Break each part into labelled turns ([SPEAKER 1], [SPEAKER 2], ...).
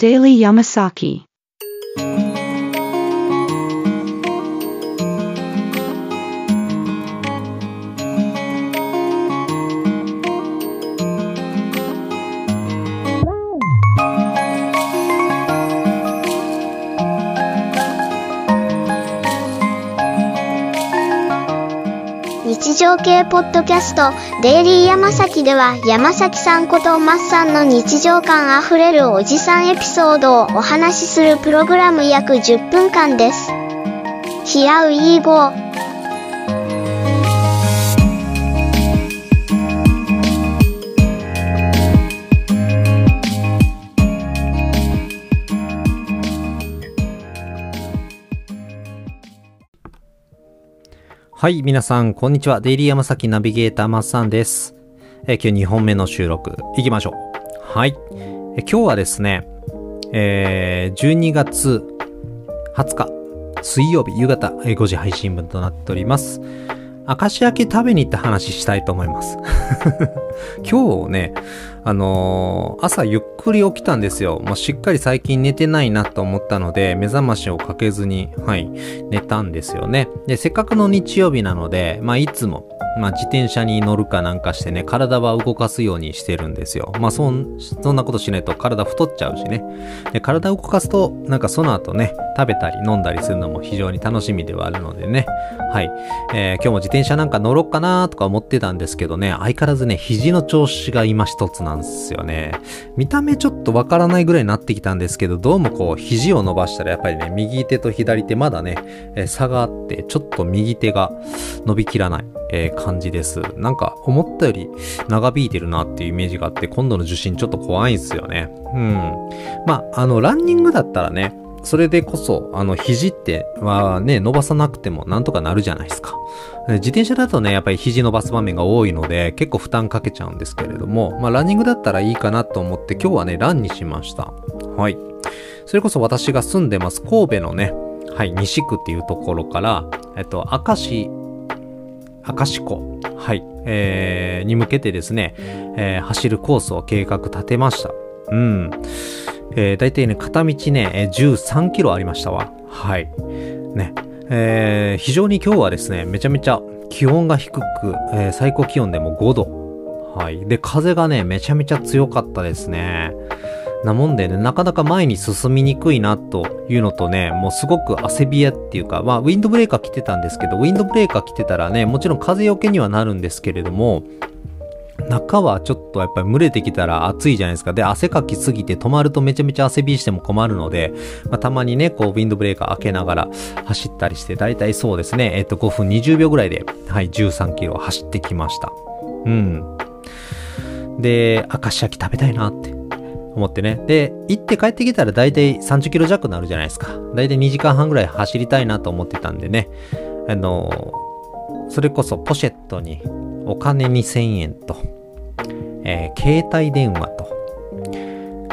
[SPEAKER 1] Daily Yamasaki.
[SPEAKER 2] 日常系ポッドキャストデイリーヤマサキでは山崎さんことマッさんの日常感あふれるおじさんエピソードをお話しするプログラム約10分間です。ヒアウィーゴー
[SPEAKER 3] はい、皆さん、こんにちは。デイリー山崎ナビゲーターマッサンです。え今日2本目の収録、行きましょう。はい。え今日はですね、えー12月20日、水曜日夕方5時配信分となっております。明石焼き食べに行った話したいと思います。今日ね、あのー朝ゆっくり起きたんですよ。もう、しっかり最近寝てないなと思ったので、目覚ましをかけずに、はい、寝たんですよね。で、せっかくの日曜日なので、まあ、いつも、まあ、自転車に乗るかなんかしてね、体は動かすようにしてるんですよ。まあ、そん、そんなことしないと体太っちゃうしね。で、体を動かすと、なんかその後ね、食べたり飲んだりするのも非常に楽しみではあるのでね。はい。えー今日も自転車なんか乗ろうかなとか思ってたんですけどね、相変わらずね、肘の調子が今一つなんですよね。見た目ちょっとわからないぐらいになってきたんですけど、どうもこう、肘を伸ばしたらやっぱりね、右手と左手まだね、え差があって、ちょっと右手が伸びきらない、えー感じです。なんか、思ったより長引いてるなっていうイメージがあって、今度の受診ちょっと怖いんですよね。うん。まあ、あの、ランニングだったらね、それでこそ、あの、肘ってはね、伸ばさなくてもなんとかなるじゃないですか。自転車だとね、やっぱり肘伸ばす場面が多いので、結構負担かけちゃうんですけれども、まあ、ランニングだったらいいかなと思って、今日はね、ランにしました。はい。それこそ私が住んでます神戸のね、はい、西区っていうところから、えっと、明石、明石湖、はい、えー、に向けてですね、えー走るコースを計画立てました。うん。えー、大体ね、片道ね、13キロありましたわ。はい。ね。えー非常に今日はですね、めちゃめちゃ気温が低く、えー最高気温でも5度。はい。で、風がね、めちゃめちゃ強かったですね。なもんでね、なかなか前に進みにくいなというのとね、もうすごく汗びえっていうか、まあ、ウィンドブレーカー着てたんですけど、ウィンドブレーカー着てたらね、もちろん風よけにはなるんですけれども、中はちょっとやっぱり蒸れてきたら暑いじゃないですか。で、汗かきすぎて止まるとめちゃめちゃ汗びしても困るので、まあ、たまにね、こう、ウィンドブレーカー開けながら走ったりして、だいたいそうですね、えっと、5分20秒ぐらいで、はい、13キロ走ってきました。うん。で、明石焼き食べたいなって思ってね。で、行って帰ってきたらだいたい30キロ弱になるじゃないですか。だいたい2時間半ぐらい走りたいなと思ってたんでね。あのそれこそポシェットにお金2000円と、えー携帯電話と、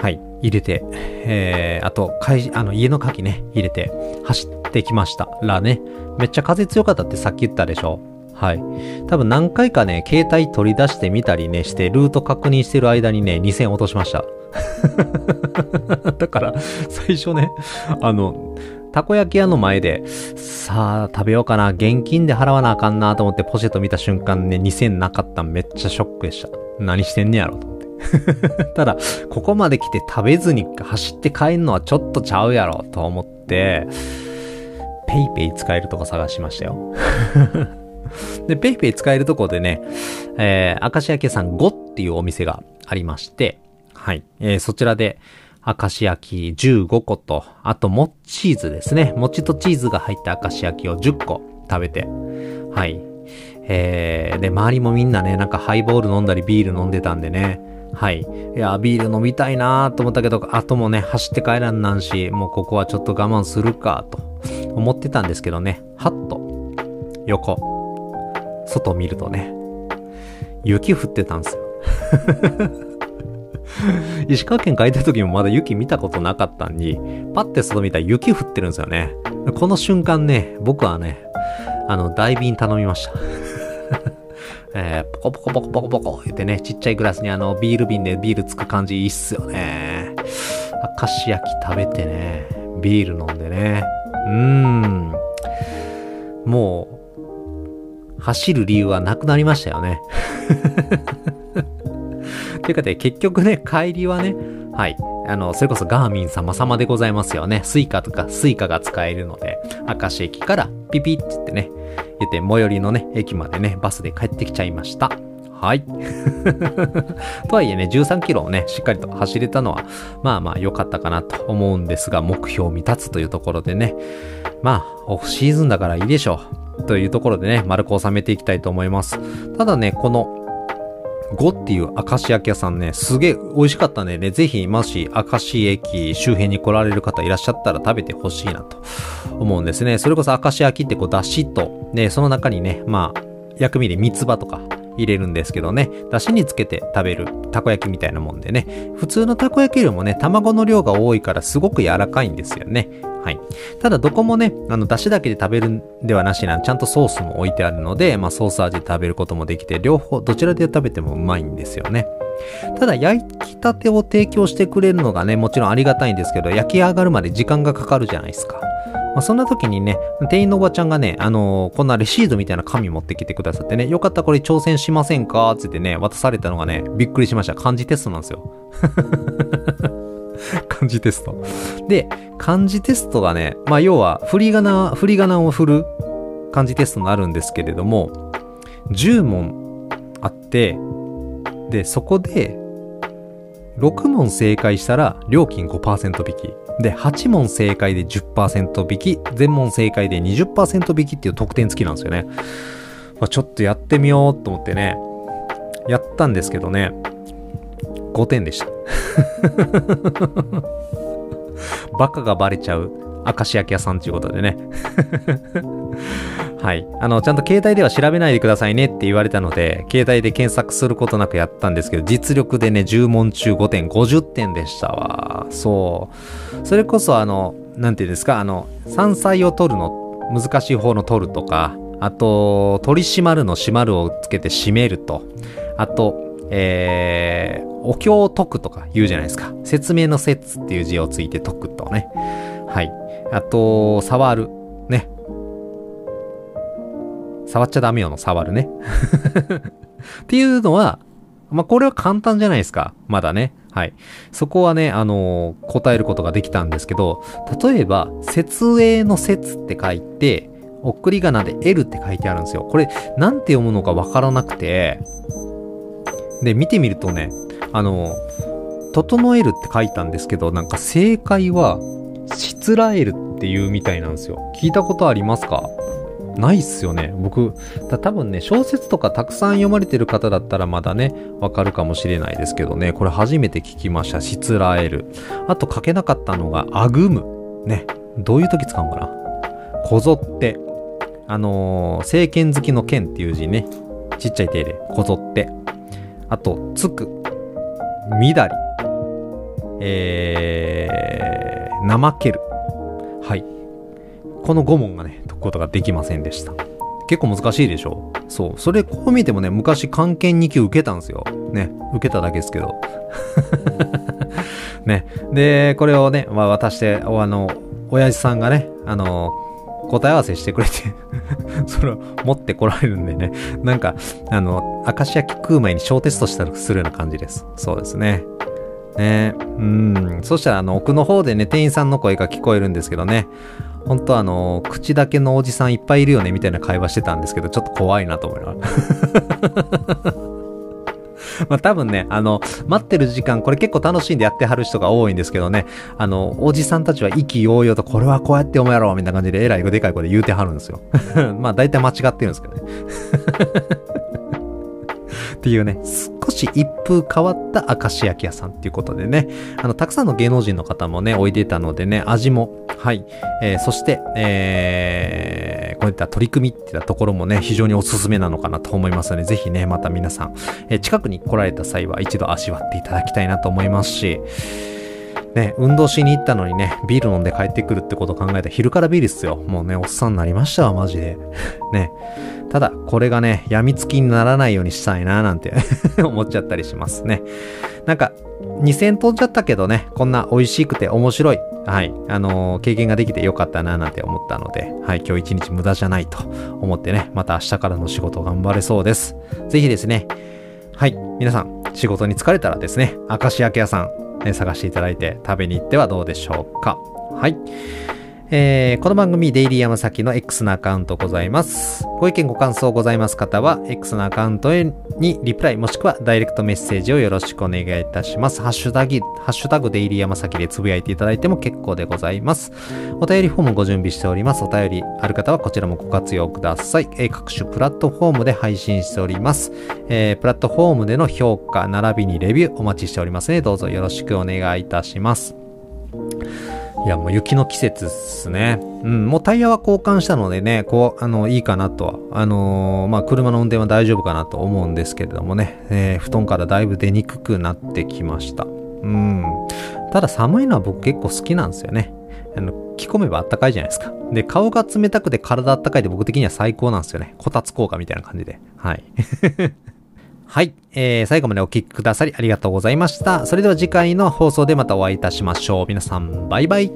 [SPEAKER 3] はい、入れて、えーあと、会あの、家の鍵ね、入れて走ってきました。らね、めっちゃ風強かったってさっき言ったでしょ。はい。多分何回かね、携帯取り出してみたりね、して、ルート確認してる間にね、2000落としました。だから、最初ね、あの、たこ焼き屋の前で、さあ、食べようかな、現金で払わなあかんなと思ってポシェット見た瞬間ね、2000なかっためっちゃショックでした。何してんねやろと思って。ただ、ここまで来て食べずに走って帰んのはちょっとちゃうやろと思って、 PayPay 使えるとこ探しましたよ。で、ペイペイ使えるとこでね、えー、明石焼き屋さん5っていうお店がありまして、はい。えーそちらで、明石焼き15個と、あと、もっチーズですね。餅とチーズが入った明石焼きを10個食べて、はい。えー、で、周りもみんなね、なんかハイボール飲んだりビール飲んでたんでね、はい。いや、ビール飲みたいなーと思ったけど、あともね、走って帰らんなんし、もうここはちょっと我慢するか、と思ってたんですけどね、はっと、横、外見るとね、雪降ってたんですよ。石川県帰った時もまだ雪見たことなかったんに、パッて外見たら雪降ってるんですよね。この瞬間ね、僕はね、あの、大瓶頼みました。えー、ポコポコポコポコポコ言ってね、ちっちゃいグラスにあの、ビール瓶でビールつく感じいいっすよね。明石焼き食べてね、ビール飲んでね。うーん。もう、走る理由はなくなりましたよね。というかで、結局ね、帰りはね、はい。あの、それこそ Garmin 様様でございますよね。 Suica とか Suica が使えるので、明石駅からピピって言ってね、言って最寄りのね、駅までね、バスで帰ってきちゃいました。はい。とはいえね、13キロをね、しっかりと走れたのは、まあまあ良かったかなと思うんですが、目標未達というところでね、まあ、オフシーズンだからいいでしょう。というところでね、丸く収めていきたいと思います。ただね、この5っていう明石焼き屋さんね、すげえ美味しかったんでね、ぜひ、もし明石駅周辺に来られる方いらっしゃったら食べてほしいなと思うんですね。それこそ明石焼きってこう、だしと、ね、その中にね、まあ、薬味で三つ葉とか入れるんですけどね、だしにつけて食べるたこ焼きみたいなもんでね、普通のたこ焼きよりもね、卵の量が多いからすごく柔らかいんですよね。はい。ただどこもね、あの、出汁だけで食べるんではなしな、ちゃんとソースも置いてあるので、まあ、ソース味で食べることもできて、両方、どちらで食べてもうまいんですよね。ただ、焼きたてを提供してくれるのがね、もちろんありがたいんですけど、焼き上がるまで時間がかかるじゃないですか。まあ、そんな時にね、店員のおばちゃんがね、あのー、こんなレシートみたいな紙持ってきてくださってね、よかったこれ挑戦しませんか？つってね、渡されたのがね、びっくりしました。漢字テストなんですよ。漢字テスト。で、漢字テストがね、まあ要は、振り仮名、振り仮名を振る漢字テストになるんですけれども、10問あって、で、そこで、6問正解したら料金5%引き。で、8問正解で10%引き、全問正解で20%引きっていう得点付きなんですよね。まあ、ちょっとやってみようと思ってね、やったんですけどね、5点でした。バカがバレちゃう明石焼き屋さんということでね。はい。あの、ちゃんと携帯では調べないでくださいねって言われたので、携帯で検索することなくやったんですけど、実力でね、10問中5点、50点でしたわ。そう。それこそあの、なんていうんですか、あの、山菜を取るの、難しい方の取るとか、あと、取り締まるの締まるをつけて締めると、あと、えー、お経を解くとか言うじゃないですか。説明の説っていう字をついて解くとね。はい。あと、触る。ね。触っちゃダメよの触るね。っていうのは、まあ、これは簡単じゃないですか。まだね。はい。そこはね、あのー、答えることができたんですけど、例えば、設営の説って書いて、送り仮名で L って書いてあるんですよ。これ、なんて読むのかわからなくて、で、見てみるとね、あの、整えるって書いたんですけど、なんか正解は、しつらえるっていうみたいなんですよ。聞いたことありますか？ないっすよね。僕、た多分ね、小説とかたくさん読まれてる方だったらまだね、わかるかもしれないですけどね、これ初めて聞きました。しつらえる。あと書けなかったのが、あぐむ。ね。どういう時使うのかな？こぞって。あのー、政権好きの剣っていう字ね。ちっちゃい手で、こぞって。あと、つく。みだり。えー、怠ける。はい。この5問がね、解くことができませんでした。結構難しいでしょそう。それ、こう見てもね、昔、漢検2級受けたんですよ。ね。受けただけですけど。ね。で、これをね、まあ、渡して、あの、親父さんがね、あの、答え合わせしてくれて それを持ってこられるんでね、なんか、あの、明石焼き食う前に小テストしたりするような感じです。そうですね。ねうん。そしたら、あの、奥の方でね、店員さんの声が聞こえるんですけどね、本当あの、口だけのおじさんいっぱいいるよね、みたいな会話してたんですけど、ちょっと怖いなと思いながら。まあ多分ね、あの、待ってる時間、これ結構楽しんでやってはる人が多いんですけどね、あの、おじさんたちは意気揚々と、これはこうやって思うやろ、みたいな感じで、えらいでかい声で言うてはるんですよ。まあ大体間違ってるんですけどね。っていうね、少し一風変わった明石焼き屋さんっていうことでね、あの、たくさんの芸能人の方もね、おいでたのでね、味も、はい、えー、そして、えー、こういった取り組みっていったところもね、非常におすすめなのかなと思いますので、ぜひね、また皆さん、えー、近くに来られた際は一度味わっていただきたいなと思いますし、ね、運動しに行ったのにね、ビール飲んで帰ってくるってこと考えたら昼からビールっすよ。もうね、おっさんになりましたわ、マジで。ね。ただ、これがね、病みつきにならないようにしたいな、なんて 思っちゃったりしますね。なんか、2000飛んじゃったけどね、こんな美味しくて面白い、はい、あのー、経験ができてよかったな、なんて思ったので、はい、今日一日無駄じゃないと思ってね、また明日からの仕事頑張れそうです。ぜひですね、はい、皆さん、仕事に疲れたらですね、明石焼き屋さん、ね、探していただいて食べに行ってはどうでしょうか。はい。えー、この番組、デイリー山崎の X のアカウントございます。ご意見ご感想ございます方は、X のアカウントにリプライもしくはダイレクトメッセージをよろしくお願いいたします。ハッシュタグ、ハッシュタグデイリー山崎でつぶやいていただいても結構でございます。お便りフォームご準備しております。お便りある方はこちらもご活用ください。えー、各種プラットフォームで配信しております。えー、プラットフォームでの評価、並びにレビューお待ちしておりますね。どうぞよろしくお願いいたします。いや、もう雪の季節っすね。うん、もうタイヤは交換したのでね、こう、あの、いいかなとは、あのー、まあ、車の運転は大丈夫かなと思うんですけれどもね、えー、布団からだいぶ出にくくなってきました。うん。ただ寒いのは僕結構好きなんですよね。あの、着込めばあったかいじゃないですか。で、顔が冷たくて体あったかいで僕的には最高なんですよね。こたつ効果みたいな感じで。はい。はい。えー、最後までお聴きくださりありがとうございました。それでは次回の放送でまたお会いいたしましょう。皆さん、バイバイ。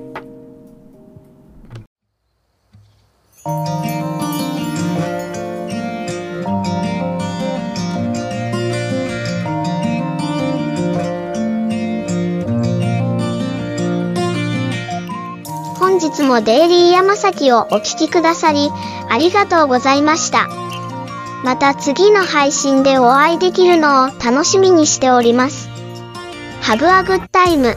[SPEAKER 2] 本日もデイリー山崎をお聴きくださり、ありがとうございました。また次の配信でお会いできるのを楽しみにしております。ハブアグッタイム